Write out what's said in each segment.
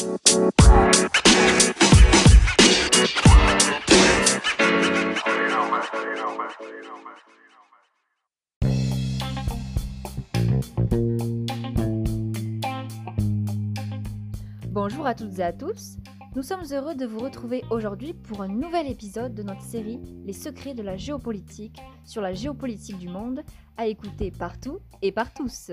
Bonjour à toutes et à tous. Nous sommes heureux de vous retrouver aujourd'hui pour un nouvel épisode de notre série Les secrets de la géopolitique sur la géopolitique du monde, à écouter partout et par tous.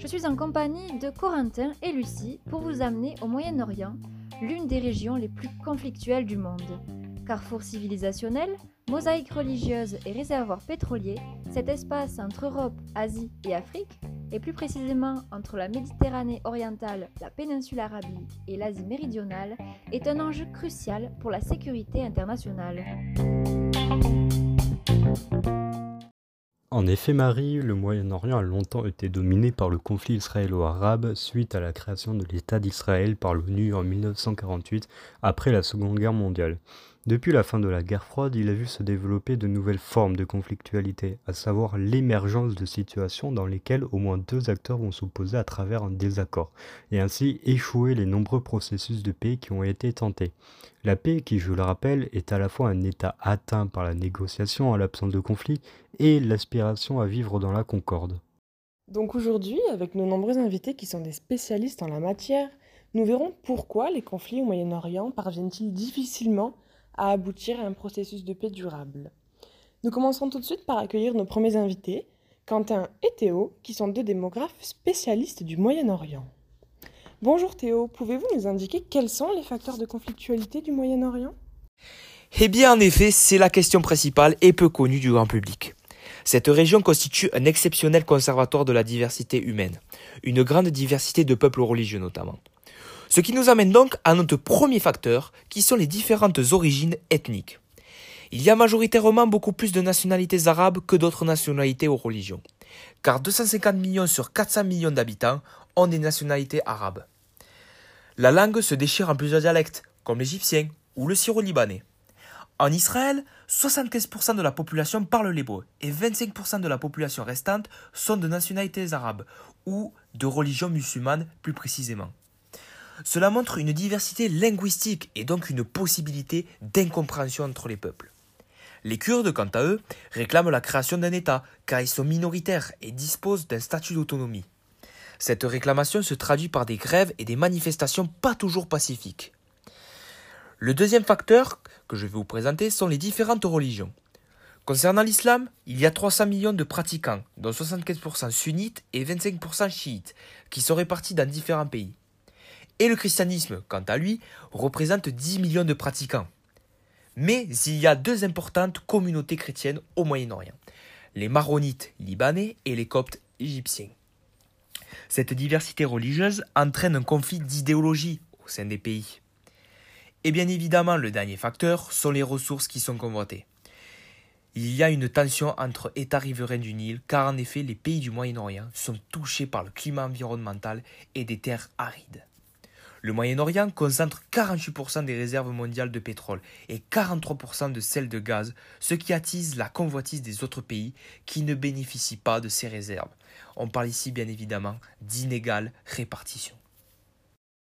Je suis en compagnie de Corentin et Lucie pour vous amener au Moyen-Orient, l'une des régions les plus conflictuelles du monde. Carrefour civilisationnel, mosaïque religieuse et réservoir pétrolier, cet espace entre Europe, Asie et Afrique et plus précisément entre la Méditerranée orientale, la péninsule arabique et l'Asie méridionale, est un enjeu crucial pour la sécurité internationale. En effet, Marie, le Moyen-Orient a longtemps été dominé par le conflit israélo-arabe suite à la création de l'État d'Israël par l'ONU en 1948 après la Seconde Guerre mondiale. Depuis la fin de la guerre froide, il a vu se développer de nouvelles formes de conflictualité, à savoir l'émergence de situations dans lesquelles au moins deux acteurs vont s'opposer à travers un désaccord, et ainsi échouer les nombreux processus de paix qui ont été tentés. La paix, qui je le rappelle, est à la fois un état atteint par la négociation à l'absence de conflit et l'aspiration à vivre dans la concorde. Donc aujourd'hui, avec nos nombreux invités qui sont des spécialistes en la matière, nous verrons pourquoi les conflits au Moyen-Orient parviennent-ils difficilement à aboutir à un processus de paix durable. Nous commencerons tout de suite par accueillir nos premiers invités, Quentin et Théo, qui sont deux démographes spécialistes du Moyen-Orient. Bonjour Théo, pouvez-vous nous indiquer quels sont les facteurs de conflictualité du Moyen-Orient? Eh bien en effet, c'est la question principale et peu connue du grand public. Cette région constitue un exceptionnel conservatoire de la diversité humaine, une grande diversité de peuples religieux notamment. Ce qui nous amène donc à notre premier facteur, qui sont les différentes origines ethniques. Il y a majoritairement beaucoup plus de nationalités arabes que d'autres nationalités ou religions, car 250 millions sur 400 millions d'habitants ont des nationalités arabes. La langue se déchire en plusieurs dialectes, comme l'égyptien ou le syro-libanais. En Israël, 75% de la population parle l'hébreu et 25% de la population restante sont de nationalités arabes ou de religion musulmane plus précisément. Cela montre une diversité linguistique et donc une possibilité d'incompréhension entre les peuples. Les Kurdes, quant à eux, réclament la création d'un État, car ils sont minoritaires et disposent d'un statut d'autonomie. Cette réclamation se traduit par des grèves et des manifestations pas toujours pacifiques. Le deuxième facteur que je vais vous présenter sont les différentes religions. Concernant l'islam, il y a 300 millions de pratiquants, dont 75% sunnites et 25% chiites, qui sont répartis dans différents pays. Et le christianisme, quant à lui, représente 10 millions de pratiquants. Mais il y a deux importantes communautés chrétiennes au Moyen-Orient, les maronites libanais et les coptes égyptiens. Cette diversité religieuse entraîne un conflit d'idéologie au sein des pays. Et bien évidemment, le dernier facteur sont les ressources qui sont convoitées. Il y a une tension entre États riverains du Nil, car en effet, les pays du Moyen-Orient sont touchés par le climat environnemental et des terres arides. Le Moyen-Orient concentre 48% des réserves mondiales de pétrole et 43% de celles de gaz, ce qui attise la convoitise des autres pays qui ne bénéficient pas de ces réserves. On parle ici bien évidemment d'inégale répartition.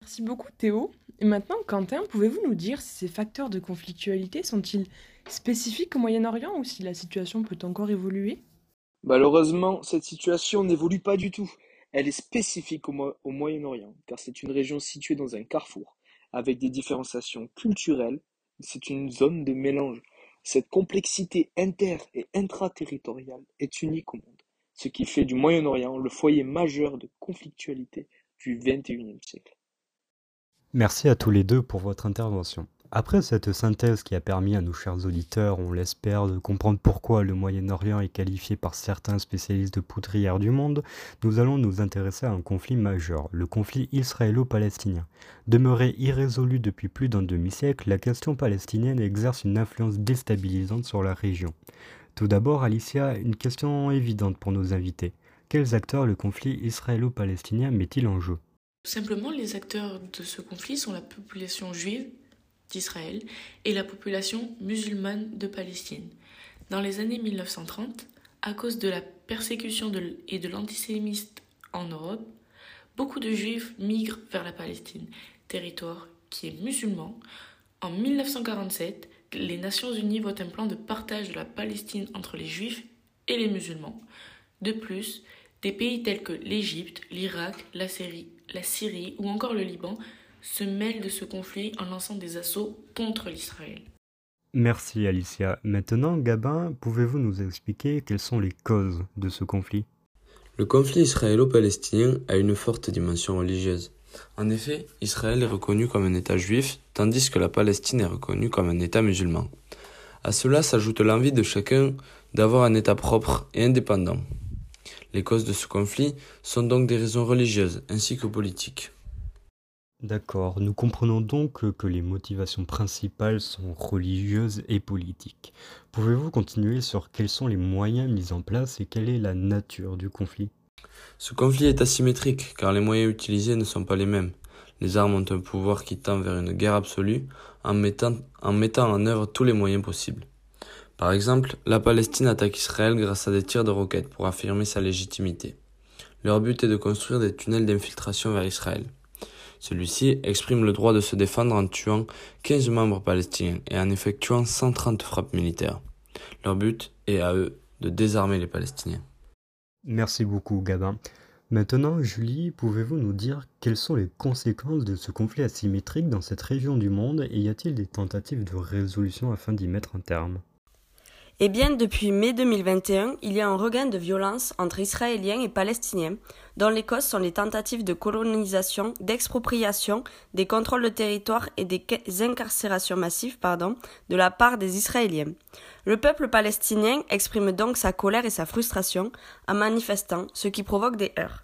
Merci beaucoup Théo. Et maintenant, Quentin, pouvez-vous nous dire si ces facteurs de conflictualité sont-ils spécifiques au Moyen-Orient ou si la situation peut encore évoluer? Malheureusement, cette situation n'évolue pas du tout. Elle est spécifique au, Moyen-Orient, car c'est une région située dans un carrefour, avec des différenciations culturelles, c'est une zone de mélange. Cette complexité inter- et intraterritoriale est unique au monde, ce qui fait du Moyen-Orient le foyer majeur de conflictualité du XXIe siècle. Merci à tous les deux pour votre intervention. Après cette synthèse qui a permis à nos chers auditeurs, on l'espère, de comprendre pourquoi le Moyen-Orient est qualifié par certains spécialistes de poudrière du monde, nous allons nous intéresser à un conflit majeur, le conflit israélo-palestinien. Demeuré irrésolu depuis plus d'un demi-siècle, la question palestinienne exerce une influence déstabilisante sur la région. Tout d'abord, Alicia, une question évidente pour nos invités. Quels acteurs le conflit israélo-palestinien met-il en jeu? Simplement, les acteurs de ce conflit sont la population juive d'Israël et la population musulmane de Palestine. Dans les années 1930, à cause de la persécution et de l'antisémitisme en Europe, beaucoup de juifs migrent vers la Palestine, territoire qui est musulman. En 1947, les Nations Unies votent un plan de partage de la Palestine entre les juifs et les musulmans. De plus, des pays tels que l'Égypte, l'Irak, la la Syrie ou encore le Liban se mêlent de ce conflit en lançant des assauts contre l'Israël. Merci Alicia. Maintenant, Gabin, pouvez-vous nous expliquer quelles sont les causes de ce conflit? Le conflit israélo-palestinien a une forte dimension religieuse. En effet, Israël est reconnu comme un État juif, tandis que la Palestine est reconnue comme un État musulman. À cela s'ajoute l'envie de chacun d'avoir un État propre et indépendant. Les causes de ce conflit sont donc des raisons religieuses ainsi que politiques. D'accord, nous comprenons donc que les motivations principales sont religieuses et politiques. Pouvez-vous continuer sur quels sont les moyens mis en place et quelle est la nature du conflit? Ce conflit est asymétrique car les moyens utilisés ne sont pas les mêmes. Les armes ont un pouvoir qui tend vers une guerre absolue en mettant en, œuvre tous les moyens possibles. Par exemple, la Palestine attaque Israël grâce à des tirs de roquettes pour affirmer sa légitimité. Leur but est de construire des tunnels d'infiltration vers Israël. Celui-ci exprime le droit de se défendre en tuant 15 membres palestiniens et en effectuant 130 frappes militaires. Leur but est à eux de désarmer les Palestiniens. Merci beaucoup, Gabin. Maintenant, Julie, pouvez-vous nous dire quelles sont les conséquences de ce conflit asymétrique dans cette région du monde et y a-t-il des tentatives de résolution afin d'y mettre un terme? Eh bien, depuis mai 2021, il y a un regain de violence entre Israéliens et Palestiniens, dont les causes sont les tentatives de colonisation, d'expropriation, des contrôles de territoire et des incarcérations massives pardon, de la part des Israéliens. Le peuple palestinien exprime donc sa colère et sa frustration en manifestant, ce qui provoque des heurts.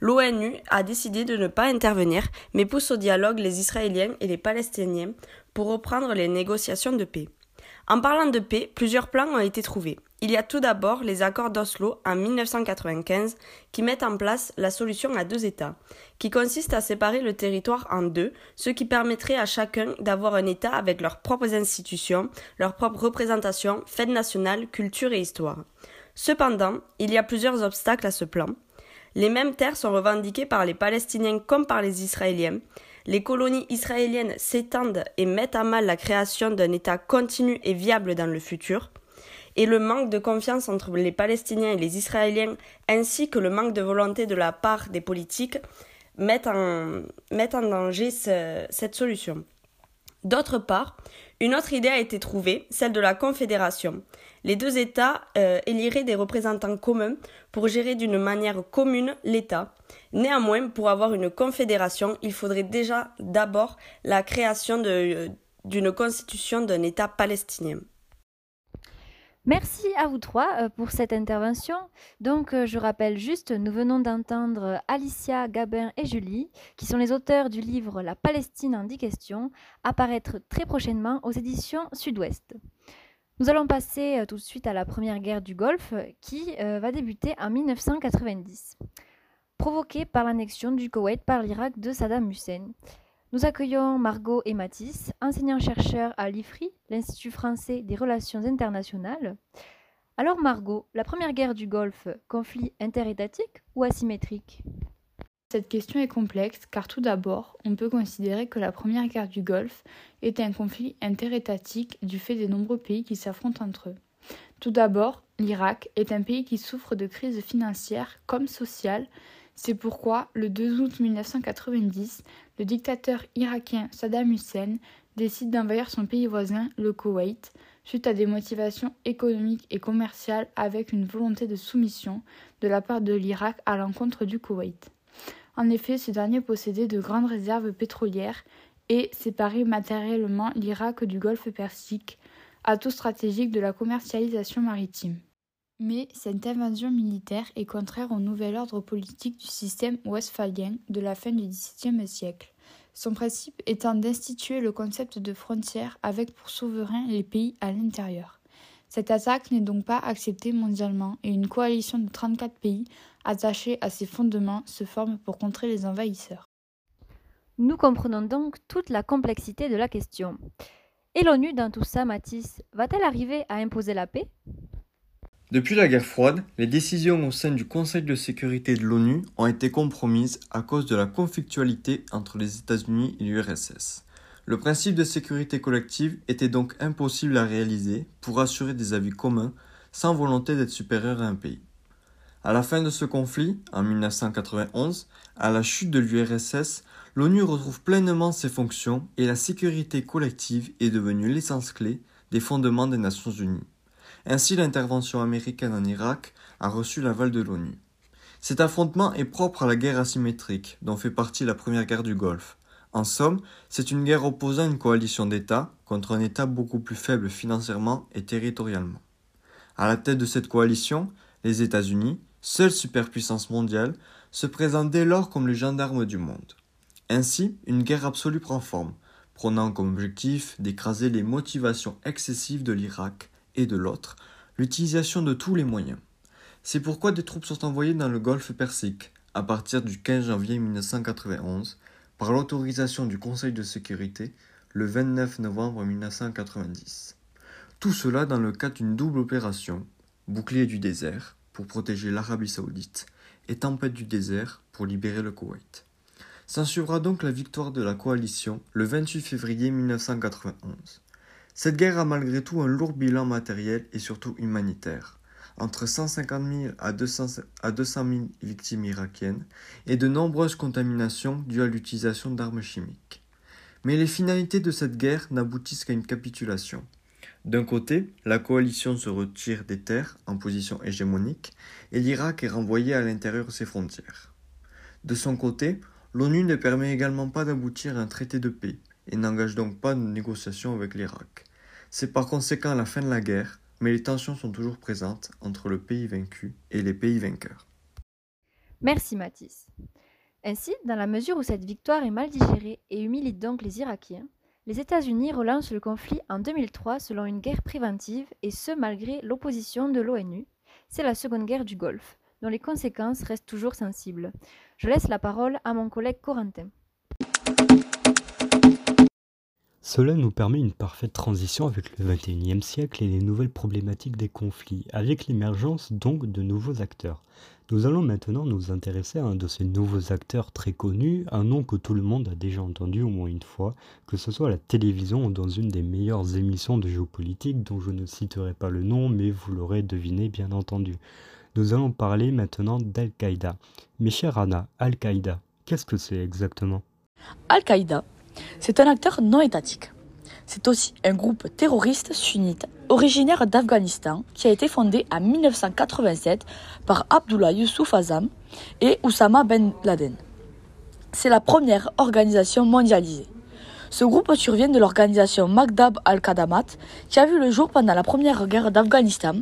L'ONU a décidé de ne pas intervenir, mais pousse au dialogue les Israéliens et les Palestiniens pour reprendre les négociations de paix. En parlant de paix, plusieurs plans ont été trouvés. Il y a tout d'abord les accords d'Oslo en 1995 qui mettent en place la solution à deux États, qui consiste à séparer le territoire en deux, ce qui permettrait à chacun d'avoir un État avec leurs propres institutions, leurs propres représentations, fêtes nationales, culture et histoire. Cependant, il y a plusieurs obstacles à ce plan. Les mêmes terres sont revendiquées par les Palestiniens comme par les Israéliens, les colonies israéliennes s'étendent et mettent à mal la création d'un État continu et viable dans le futur, et le manque de confiance entre les Palestiniens et les Israéliens, ainsi que le manque de volonté de la part des politiques, mettent en, en danger cette solution. D'autre part, une autre idée a été trouvée, celle de la confédération. Les deux États euh, éliraient des représentants communs pour gérer d'une manière commune l'État. Néanmoins, pour avoir une confédération, il faudrait déjà d'abord la création euh, d'une constitution d'un État palestinien. Merci à vous trois euh, pour cette intervention. Donc, euh, je rappelle juste, nous venons d'entendre Alicia, Gabin et Julie, qui sont les auteurs du livre La Palestine en 10 questions, apparaître très prochainement aux éditions Sud-Ouest. Nous allons passer euh, tout de suite à la première guerre du Golfe, qui va débuter en 1990, provoquée par l'annexion du Koweït par l'Irak de Saddam Hussein. Nous accueillons Margot et Mathis, enseignants-chercheurs à l'IFRI, l'Institut français des relations internationales. Alors Margot, la première guerre du Golfe, conflit interétatique ou asymétrique Cette question est complexe car tout d'abord, on peut considérer que la première guerre du Golfe est un conflit interétatique du fait des nombreux pays qui s'affrontent entre eux. Tout d'abord, l'Irak est un pays qui souffre de crises financières comme sociales c'est pourquoi, le 2 août 1990, le dictateur irakien Saddam Hussein décide d'envahir son pays voisin, le Koweït, suite à des motivations économiques et commerciales avec une volonté de soumission de la part de l'Irak à l'encontre du Koweït. En effet, ce dernier possédait de grandes réserves pétrolières et séparait matériellement l'Irak du golfe Persique, atout stratégique de la commercialisation maritime. Mais cette invasion militaire est contraire au nouvel ordre politique du système westphalien de la fin du XVIIe siècle, son principe étant d'instituer le concept de frontière avec pour souverain les pays à l'intérieur. Cette attaque n'est donc pas acceptée mondialement et une coalition de 34 pays attachés à ses fondements se forme pour contrer les envahisseurs. Nous comprenons donc toute la complexité de la question. Et l'ONU dans tout ça, Matisse, va-t-elle arriver à imposer la paix? Depuis la guerre froide, les décisions au sein du Conseil de sécurité de l'ONU ont été compromises à cause de la conflictualité entre les États-Unis et l'URSS. Le principe de sécurité collective était donc impossible à réaliser pour assurer des avis communs sans volonté d'être supérieur à un pays. À la fin de ce conflit, en 1991, à la chute de l'URSS, l'ONU retrouve pleinement ses fonctions et la sécurité collective est devenue l'essence clé des fondements des Nations Unies. Ainsi, l'intervention américaine en Irak a reçu l'aval de l'ONU. Cet affrontement est propre à la guerre asymétrique, dont fait partie la première guerre du Golfe. En somme, c'est une guerre opposant une coalition d'États contre un État beaucoup plus faible financièrement et territorialement. À la tête de cette coalition, les États-Unis, seule superpuissance mondiale, se présentent dès lors comme les gendarmes du monde. Ainsi, une guerre absolue prend forme, prenant comme objectif d'écraser les motivations excessives de l'Irak et de l'autre, l'utilisation de tous les moyens. C'est pourquoi des troupes sont envoyées dans le golfe Persique à partir du 15 janvier 1991 par l'autorisation du Conseil de sécurité le 29 novembre 1990. Tout cela dans le cadre d'une double opération, bouclier du désert pour protéger l'Arabie saoudite et tempête du désert pour libérer le Koweït. S'ensuivra donc la victoire de la coalition le 28 février 1991. Cette guerre a malgré tout un lourd bilan matériel et surtout humanitaire, entre 150 000 à 200, 000 victimes irakiennes et de nombreuses contaminations dues à l'utilisation d'armes chimiques. Mais les finalités de cette guerre n'aboutissent qu'à une capitulation. D'un côté, la coalition se retire des terres en position hégémonique et l'Irak est renvoyé à l'intérieur de ses frontières. De son côté, l'ONU ne permet également pas d'aboutir à un traité de paix et n'engage donc pas de négociations avec l'Irak. C'est par conséquent la fin de la guerre, mais les tensions sont toujours présentes entre le pays vaincu et les pays vainqueurs. Merci Mathis. Ainsi, dans la mesure où cette victoire est mal digérée et humilie donc les Irakiens, les États-Unis relancent le conflit en 2003 selon une guerre préventive et ce malgré l'opposition de l'ONU. C'est la seconde guerre du Golfe, dont les conséquences restent toujours sensibles. Je laisse la parole à mon collègue Corentin. Cela nous permet une parfaite transition avec le XXIe siècle et les nouvelles problématiques des conflits, avec l'émergence donc de nouveaux acteurs. Nous allons maintenant nous intéresser à un de ces nouveaux acteurs très connus, un nom que tout le monde a déjà entendu au moins une fois, que ce soit à la télévision ou dans une des meilleures émissions de géopolitique dont je ne citerai pas le nom, mais vous l'aurez deviné bien entendu. Nous allons parler maintenant d'Al-Qaïda. Mais chère Anna, Al-Qaïda, qu'est-ce que c'est exactement? Al-Qaïda c'est un acteur non étatique. C'est aussi un groupe terroriste sunnite originaire d'Afghanistan qui a été fondé en 1987 par Abdullah Yusuf Azam et Oussama Ben Laden. C'est la première organisation mondialisée. Ce groupe survient de l'organisation Magdab al-Qadamat qui a vu le jour pendant la première guerre d'Afghanistan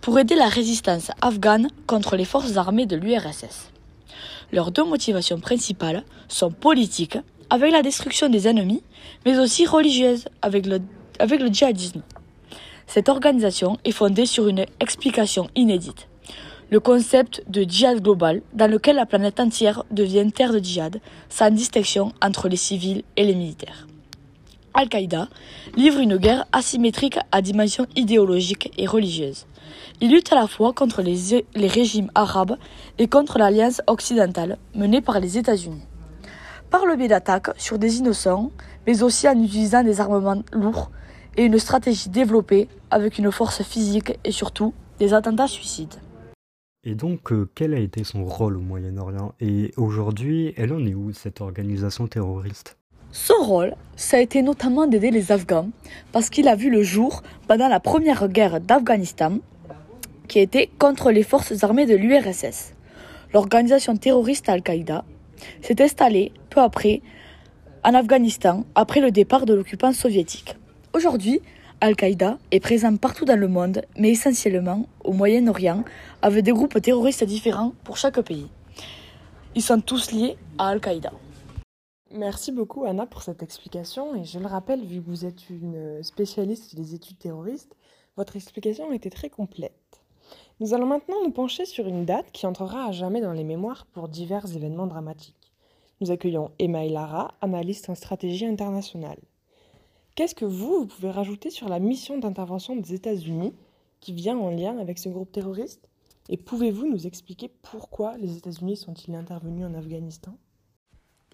pour aider la résistance afghane contre les forces armées de l'URSS. Leurs deux motivations principales sont politiques avec la destruction des ennemis, mais aussi religieuse avec le, djihadisme. Cette organisation est fondée sur une explication inédite. Le concept de djihad global, dans lequel la planète entière devient terre de djihad, sans distinction entre les civils et les militaires. Al-Qaïda livre une guerre asymétrique à dimension idéologique et religieuse. Il lutte à la fois contre les régimes arabes et contre l'alliance occidentale menée par les États-Unis par le biais d'attaques sur des innocents, mais aussi en utilisant des armements lourds et une stratégie développée avec une force physique et surtout des attentats suicides. Et donc, euh, quel a été son rôle au Moyen-Orient Et aujourd'hui, elle en est où, cette organisation terroriste? Son rôle, ça a été notamment d'aider les Afghans, parce qu'il a vu le jour pendant la première guerre d'Afghanistan, qui était contre les forces armées de l'URSS. L'organisation terroriste Al-Qaïda s'est installée peu après en Afghanistan après le départ de l'occupant soviétique. Aujourd'hui, Al-Qaïda est présent partout dans le monde, mais essentiellement au Moyen-Orient, avec des groupes terroristes différents pour chaque pays. Ils sont tous liés à Al-Qaïda. Merci beaucoup Anna pour cette explication et je le rappelle, vu que vous êtes une spécialiste des études terroristes, votre explication était très complète. Nous allons maintenant nous pencher sur une date qui entrera à jamais dans les mémoires pour divers événements dramatiques. Nous accueillons Emma Lara, analyste en stratégie internationale. Qu'est-ce que vous, pouvez rajouter sur la mission d'intervention des États-Unis qui vient en lien avec ce groupe terroriste? Et pouvez-vous nous expliquer pourquoi les États-Unis sont-ils intervenus en Afghanistan?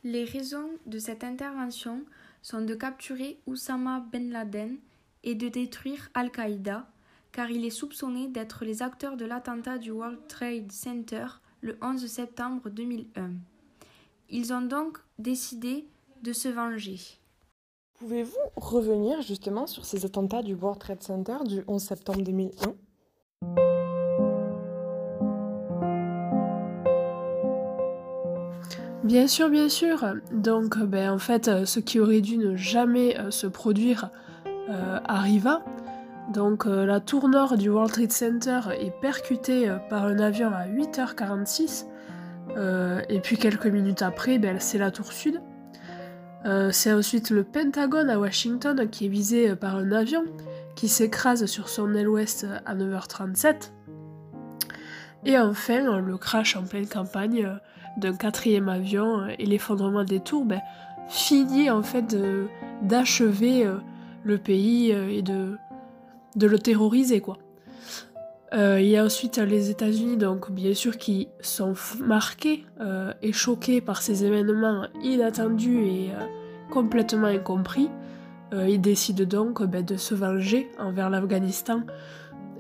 Les raisons de cette intervention sont de capturer Oussama Ben Laden et de détruire Al-Qaïda, car il est soupçonné d'être les acteurs de l'attentat du World Trade Center le 11 septembre 2001. Ils ont donc décidé de se venger. Pouvez-vous revenir justement sur ces attentats du World Trade Center du 11 septembre 2001 Bien sûr, bien sûr. Donc, ben, en fait, ce qui aurait dû ne jamais euh, se produire euh, arriva. Donc, euh, la tour nord du World Trade Center est percutée par un avion à 8h46. et puis, quelques minutes après, ben, c'est la tour sud. c'est ensuite le Pentagone à Washington qui est visé par un avion qui s'écrase sur son aile ouest à 9h37. Et enfin, le crash en pleine campagne d'un quatrième avion euh, et l'effondrement des tours ben, finit en fait d'achever euh, le pays euh, et de, de le terroriser quoi. il y a ensuite les États-Unis, donc bien sûr, qui sont marqués et choqués par ces événements inattendus et complètement incompris. ils décident donc ben, de se venger envers l'Afghanistan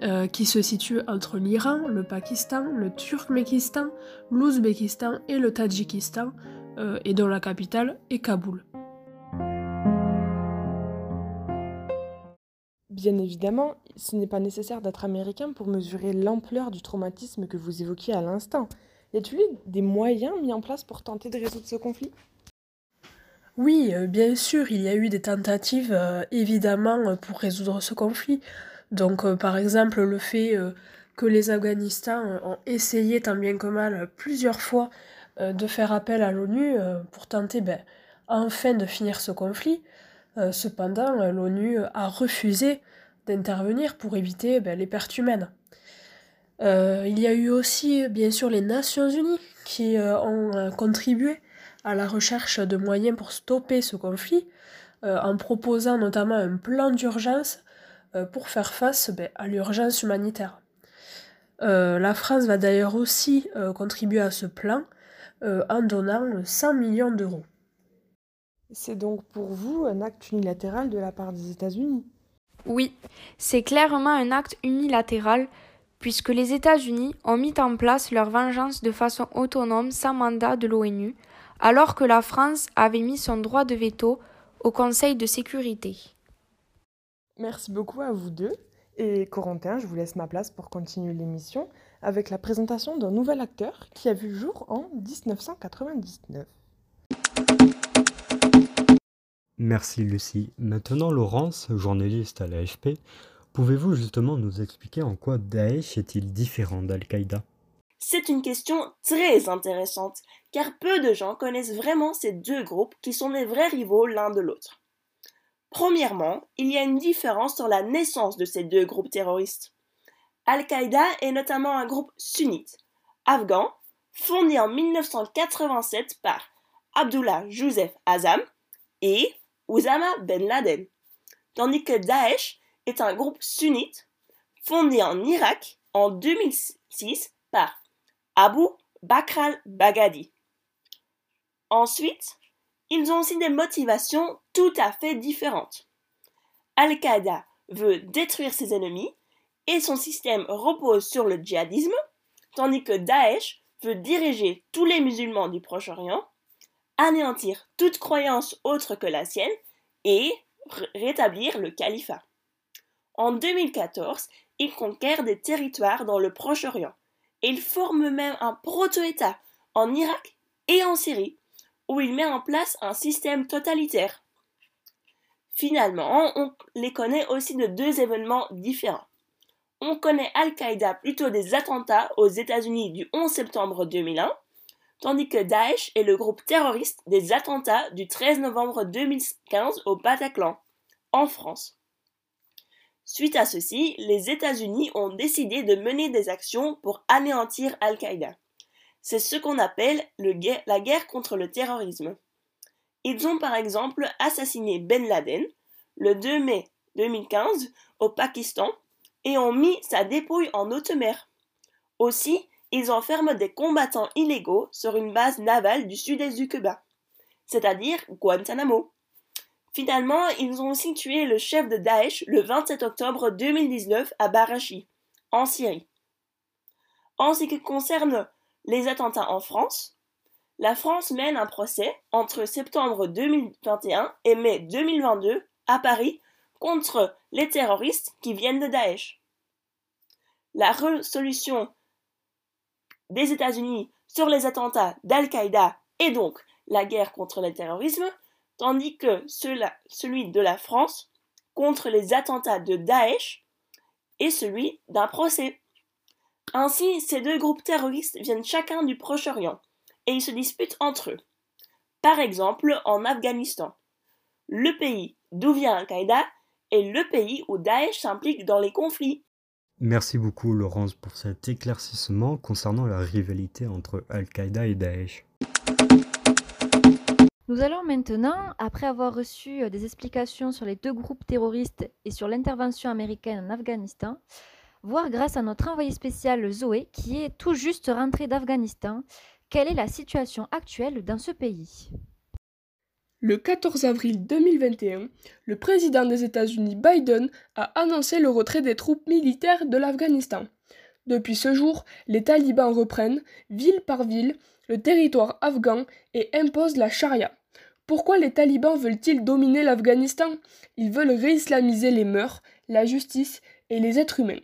euh, qui se situe entre l'Iran, le Pakistan, le Turkmékistan, l'Ouzbékistan et le Tadjikistan, euh, et dont la capitale est Kaboul. Bien évidemment, ce n'est pas nécessaire d'être américain pour mesurer l'ampleur du traumatisme que vous évoquiez à l'instant. Y a-t-il des moyens mis en place pour tenter de résoudre ce conflit? Oui, euh, bien sûr, il y a eu des tentatives, évidemment, pour résoudre ce conflit. Donc euh, par exemple le fait euh, que les Afghanistans euh, ont essayé tant bien que mal plusieurs fois de faire appel à l'ONU pour tenter ben, enfin de finir ce conflit. Cependant, l'ONU a refusé d'intervenir pour éviter ben, les pertes humaines. il y a eu aussi, bien sûr, les Nations Unies qui ont contribué à la recherche de moyens pour stopper ce conflit, en proposant notamment un plan d'urgence euh, pour faire face ben, à l'urgence humanitaire. Euh, la France va d'ailleurs aussi euh, contribuer à ce plan en donnant 100 millions d'euros. C'est donc pour vous un acte unilatéral de la part des États-Unis Oui, c'est clairement un acte unilatéral puisque les États-Unis ont mis en place leur vengeance de façon autonome sans mandat de l'ONU, alors que la France avait mis son droit de veto au Conseil de sécurité. Merci beaucoup à vous deux. Et Corentin, je vous laisse ma place pour continuer l'émission avec la présentation d'un nouvel acteur qui a vu le jour en 1999. Merci Lucie. Maintenant Laurence, journaliste à l'AFP, pouvez-vous justement nous expliquer en quoi Daesh est-il différent d'Al-Qaïda? C'est une question très intéressante, car peu de gens connaissent vraiment ces deux groupes qui sont des vrais rivaux l'un de l'autre. Premièrement, il y a une différence dans la naissance de ces deux groupes terroristes. Al-Qaïda est notamment un groupe sunnite, afghan, fondé en 1987 par Abdullah Joseph Azam et Oussama Ben Laden, tandis que Daesh est un groupe sunnite fondé en Irak en 2006 par Abu Bakr al-Baghdadi. Ensuite, ils ont aussi des motivations tout à fait différentes. Al-Qaïda veut détruire ses ennemis et son système repose sur le djihadisme, tandis que Daesh veut diriger tous les musulmans du Proche-Orient, anéantir toute croyance autre que la sienne et rétablir le califat. En 2014, il conquiert des territoires dans le Proche-Orient et il forme même un proto-État en Irak et en Syrie où il met en place un système totalitaire. Finalement, on les connaît aussi de deux événements différents. On connaît Al-Qaïda plutôt des attentats aux États-Unis du 11 septembre 2001, tandis que Daesh est le groupe terroriste des attentats du 13 novembre 2015 au Bataclan, en France. Suite à ceci, les États-Unis ont décidé de mener des actions pour anéantir Al-Qaïda. C'est ce qu'on appelle la guerre contre le terrorisme. Ils ont par exemple assassiné Ben Laden le 2 mai 2015 au Pakistan et ont mis sa dépouille en haute mer. Aussi, ils enferment des combattants illégaux sur une base navale du sud-est du Cuba, c'est-à-dire Guantanamo. Finalement, ils ont aussi tué le chef de Daesh le 27 octobre 2019 à Barachi, en Syrie. En ce qui concerne les attentats en France, la France mène un procès entre septembre 2021 et mai 2022 à Paris contre les terroristes qui viennent de Daesh. La résolution des États-Unis sur les attentats d'Al-Qaïda et donc la guerre contre le terrorisme, tandis que celui de la France contre les attentats de Daesh est celui d'un procès. Ainsi, ces deux groupes terroristes viennent chacun du Proche-Orient et ils se disputent entre eux. Par exemple, en Afghanistan, le pays d'où vient Al-Qaïda est le pays où Daesh s'implique dans les conflits. Merci beaucoup Laurence pour cet éclaircissement concernant la rivalité entre Al-Qaïda et Daesh. Nous allons maintenant, après avoir reçu euh, des explications sur les deux groupes terroristes et sur l'intervention américaine en Afghanistan, voir grâce à notre envoyé spécial Zoé, qui est tout juste rentré d'Afghanistan, quelle est la situation actuelle dans ce pays? Le 14 avril 2021, le président des États-Unis Biden a annoncé le retrait des troupes militaires de l'Afghanistan. Depuis ce jour, les talibans reprennent, ville par ville, le territoire afghan et imposent la charia. Pourquoi les talibans veulent-ils dominer l'Afghanistan? Ils veulent réislamiser les mœurs, la justice et les êtres humains.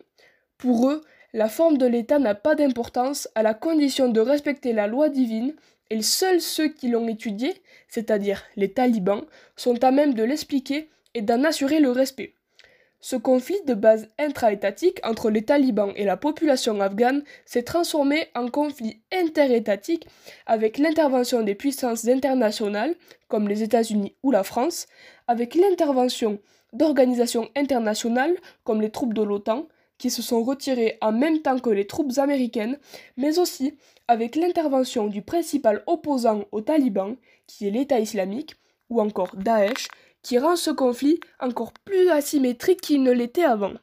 Pour eux, la forme de l'État n'a pas d'importance à la condition de respecter la loi divine et seuls ceux qui l'ont étudié, c'est-à-dire les talibans, sont à même de l'expliquer et d'en assurer le respect. Ce conflit de base intra-étatique entre les talibans et la population afghane s'est transformé en conflit interétatique avec l'intervention des puissances internationales, comme les États-Unis ou la France, avec l'intervention d'organisations internationales comme les troupes de l'OTAN, qui se sont retirées en même temps que les troupes américaines, mais aussi avec l'intervention du principal opposant aux talibans, qui est l'État islamique, ou encore Daesh, qui rend ce conflit encore plus asymétrique qu'il ne l'était avant.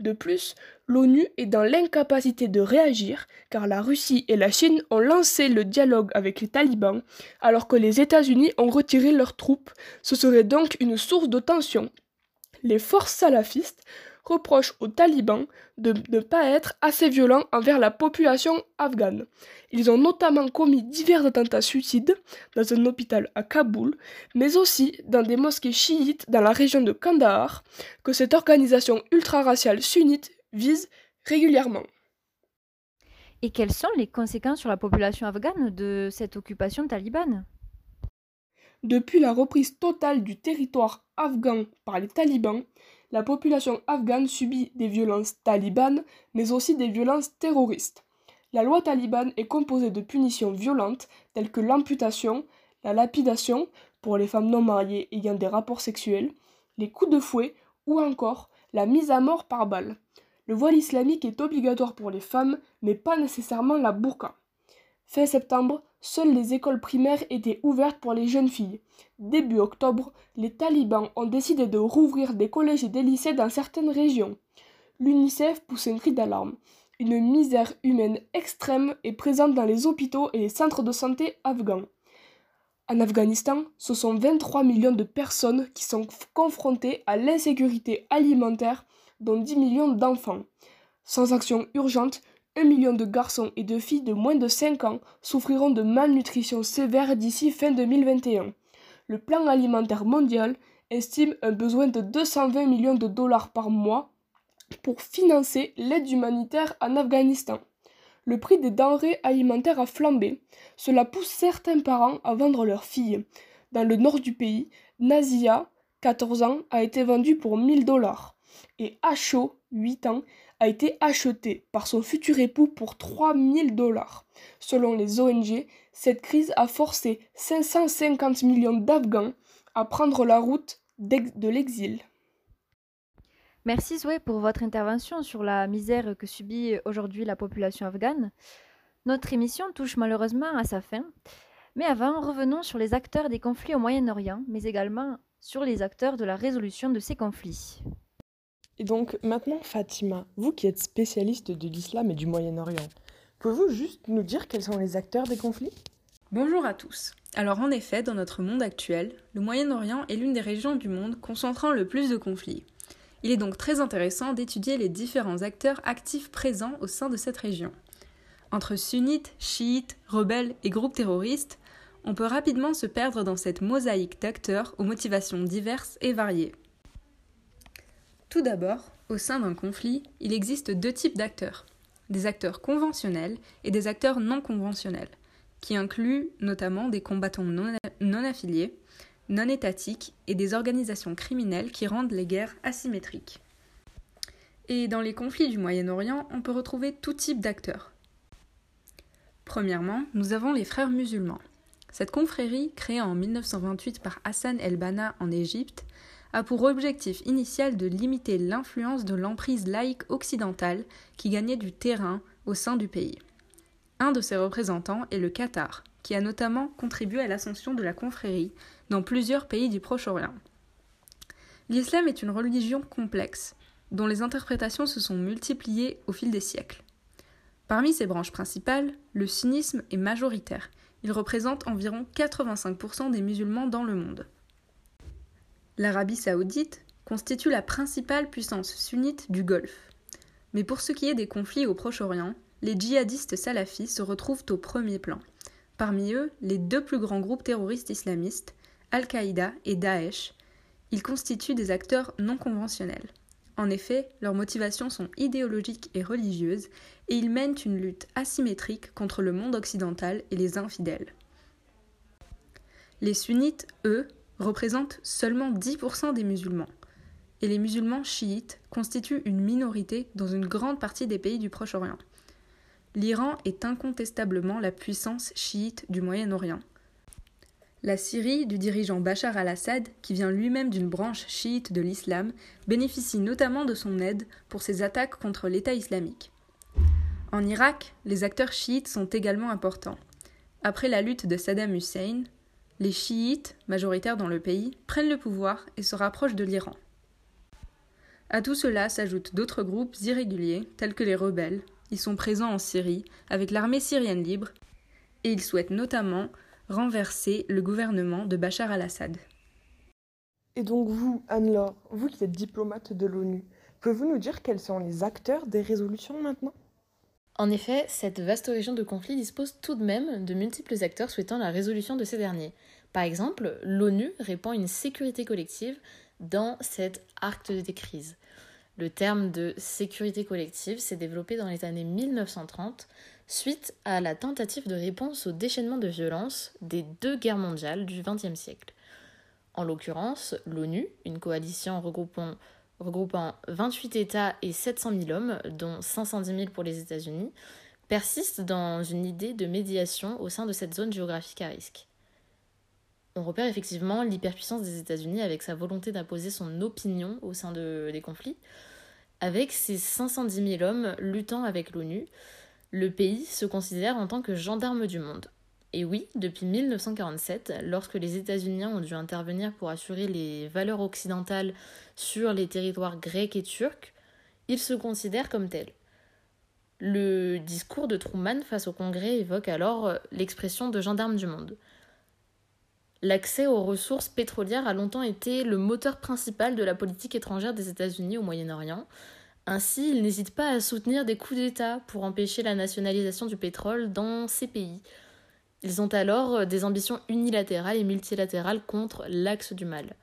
De plus, l'ONU est dans l'incapacité de réagir car la Russie et la Chine ont lancé le dialogue avec les talibans alors que les États-Unis ont retiré leurs troupes. Ce serait donc une source de tension. Les forces salafistes reproche aux talibans de ne pas être assez violents envers la population afghane. Ils ont notamment commis divers attentats suicides dans un hôpital à Kaboul, mais aussi dans des mosquées chiites dans la région de Kandahar, que cette organisation ultra-raciale sunnite vise régulièrement. Et quelles sont les conséquences sur la population afghane de cette occupation talibane? Depuis la reprise totale du territoire afghan par les talibans, la population afghane subit des violences talibanes, mais aussi des violences terroristes. La loi talibane est composée de punitions violentes telles que l'amputation, la lapidation pour les femmes non mariées ayant des rapports sexuels, les coups de fouet ou encore la mise à mort par balle. Le voile islamique est obligatoire pour les femmes, mais pas nécessairement la burqa. Fin septembre, seules les écoles primaires étaient ouvertes pour les jeunes filles. Début octobre, les talibans ont décidé de rouvrir des collèges et des lycées dans certaines régions. L'UNICEF pousse un cri d'alarme. Une misère humaine extrême est présente dans les hôpitaux et les centres de santé afghans. En Afghanistan, ce sont 23 millions de personnes qui sont confrontées à l'insécurité alimentaire, dont 10 millions d'enfants. Sans action urgente, un million de garçons et de filles de moins de 5 ans souffriront de malnutrition sévère d'ici fin 2021. Le plan alimentaire mondial estime un besoin de 220 millions de dollars par mois pour financer l'aide humanitaire en Afghanistan. Le prix des denrées alimentaires a flambé. Cela pousse certains parents à vendre leurs filles. Dans le nord du pays, Nazia, 14 ans, a été vendue pour 1000 dollars. Et Acho, 8 ans, a été acheté par son futur époux pour 3000 dollars. Selon les ONG, cette crise a forcé 550 millions d'Afghans à prendre la route de l'exil. Merci Zoé pour votre intervention sur la misère que subit aujourd'hui la population afghane. Notre émission touche malheureusement à sa fin. Mais avant, revenons sur les acteurs des conflits au Moyen-Orient, mais également sur les acteurs de la résolution de ces conflits. Et donc maintenant Fatima, vous qui êtes spécialiste de l'islam et du Moyen-Orient, pouvez-vous juste nous dire quels sont les acteurs des conflits? Bonjour à tous. Alors en effet, dans notre monde actuel, le Moyen-Orient est l'une des régions du monde concentrant le plus de conflits. Il est donc très intéressant d'étudier les différents acteurs actifs présents au sein de cette région. Entre sunnites, chiites, rebelles et groupes terroristes, on peut rapidement se perdre dans cette mosaïque d'acteurs aux motivations diverses et variées. Tout d'abord, au sein d'un conflit, il existe deux types d'acteurs. Des acteurs conventionnels et des acteurs non conventionnels, qui incluent notamment des combattants non, affiliés, non étatiques et des organisations criminelles qui rendent les guerres asymétriques. Et dans les conflits du Moyen-Orient, on peut retrouver tout type d'acteurs. Premièrement, nous avons les frères musulmans. Cette confrérie, créée en 1928 par Hassan el-Banna en Égypte, a pour objectif initial de limiter l'influence de l'emprise laïque occidentale qui gagnait du terrain au sein du pays. Un de ses représentants est le Qatar, qui a notamment contribué à l'ascension de la confrérie dans plusieurs pays du Proche-Orient. L'islam est une religion complexe, dont les interprétations se sont multipliées au fil des siècles. Parmi ses branches principales, le sunnisme est majoritaire. Il représente environ 85% des musulmans dans le monde. L'Arabie saoudite constitue la principale puissance sunnite du Golfe. Mais pour ce qui est des conflits au Proche-Orient, les djihadistes salafis se retrouvent au premier plan. Parmi eux, les deux plus grands groupes terroristes islamistes, Al-Qaïda et Daesh, ils constituent des acteurs non conventionnels. En effet, leurs motivations sont idéologiques et religieuses, et ils mènent une lutte asymétrique contre le monde occidental et les infidèles. Les sunnites, eux, représentent seulement 10% des musulmans, et les musulmans chiites constituent une minorité dans une grande partie des pays du Proche-Orient. L'Iran est incontestablement la puissance chiite du Moyen-Orient, la Syrie du dirigeant Bachar al-Assad, qui vient lui-même d'une branche chiite de l'islam, bénéficie notamment de son aide pour ses attaques contre l'État islamique. En Irak, les acteurs chiites sont également importants. Après la lutte de Saddam Hussein, les chiites, majoritaires dans le pays, prennent le pouvoir et se rapprochent de l'Iran. À tout cela s'ajoutent d'autres groupes irréguliers, tels que les rebelles. Ils sont présents en Syrie, avec l'armée syrienne libre, et ils souhaitent notamment renverser le gouvernement de Bachar al-Assad. Et donc vous, Anne-Laure, vous qui êtes diplomate de l'ONU, pouvez-vous nous dire quels sont les acteurs des résolutions maintenant? En effet, cette vaste région de conflit dispose tout de même de multiples acteurs souhaitant la résolution de ces derniers. Par exemple, l'ONU répand une sécurité collective dans cette arc des crises. Le terme de sécurité collective s'est développé dans les années 1930 suite à la tentative de réponse au déchaînement de violence des deux guerres mondiales du XXe siècle. En l'occurrence, l'ONU, une coalition regroupant, regroupant 28 États et 700 000 hommes, dont 510 000 pour les États-Unis, persiste dans une idée de médiation au sein de cette zone géographique à risque. On repère effectivement l'hyperpuissance des États-Unis avec sa volonté d'imposer son opinion au sein de, des conflits, avec ses 510 000 hommes luttant avec l'ONU, le pays se considère en tant que gendarme du monde. Et oui, depuis 1947, lorsque les États-Unis ont dû intervenir pour assurer les valeurs occidentales sur les territoires grecs et turcs, ils se considèrent comme tels. Le discours de Truman face au Congrès évoque alors l'expression de gendarme du monde. L'accès aux ressources pétrolières a longtemps été le moteur principal de la politique étrangère des États-Unis au Moyen-Orient, ainsi, ils n'hésitent pas à soutenir des coups d'État pour empêcher la nationalisation du pétrole dans ces pays. Ils ont alors des ambitions unilatérales et multilatérales contre l'axe du mal.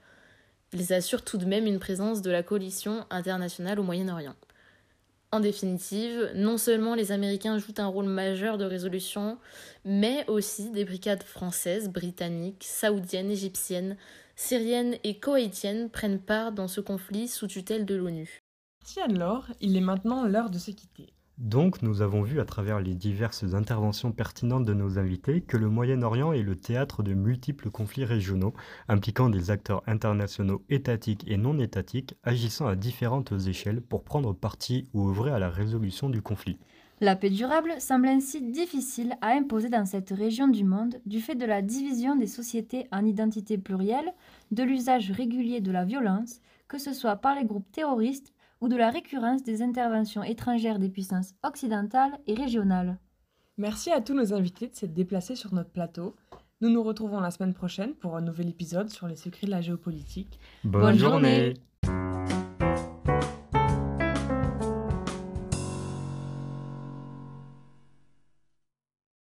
Ils assurent tout de même une présence de la coalition internationale au Moyen-Orient. En définitive, non seulement les Américains jouent un rôle majeur de résolution, mais aussi des brigades françaises, britanniques, saoudiennes, égyptiennes, syriennes et koweïtiennes prennent part dans ce conflit sous tutelle de l'ONU. Merci il est maintenant l'heure de se quitter. Donc, nous avons vu à travers les diverses interventions pertinentes de nos invités que le Moyen-Orient est le théâtre de multiples conflits régionaux impliquant des acteurs internationaux étatiques et non étatiques agissant à différentes échelles pour prendre parti ou œuvrer à la résolution du conflit. La paix durable semble ainsi difficile à imposer dans cette région du monde du fait de la division des sociétés en identités plurielles, de l'usage régulier de la violence, que ce soit par les groupes terroristes ou de la récurrence des interventions étrangères des puissances occidentales et régionales. Merci à tous nos invités de s'être déplacés sur notre plateau. Nous nous retrouvons la semaine prochaine pour un nouvel épisode sur les secrets de la géopolitique. Bonne, journée.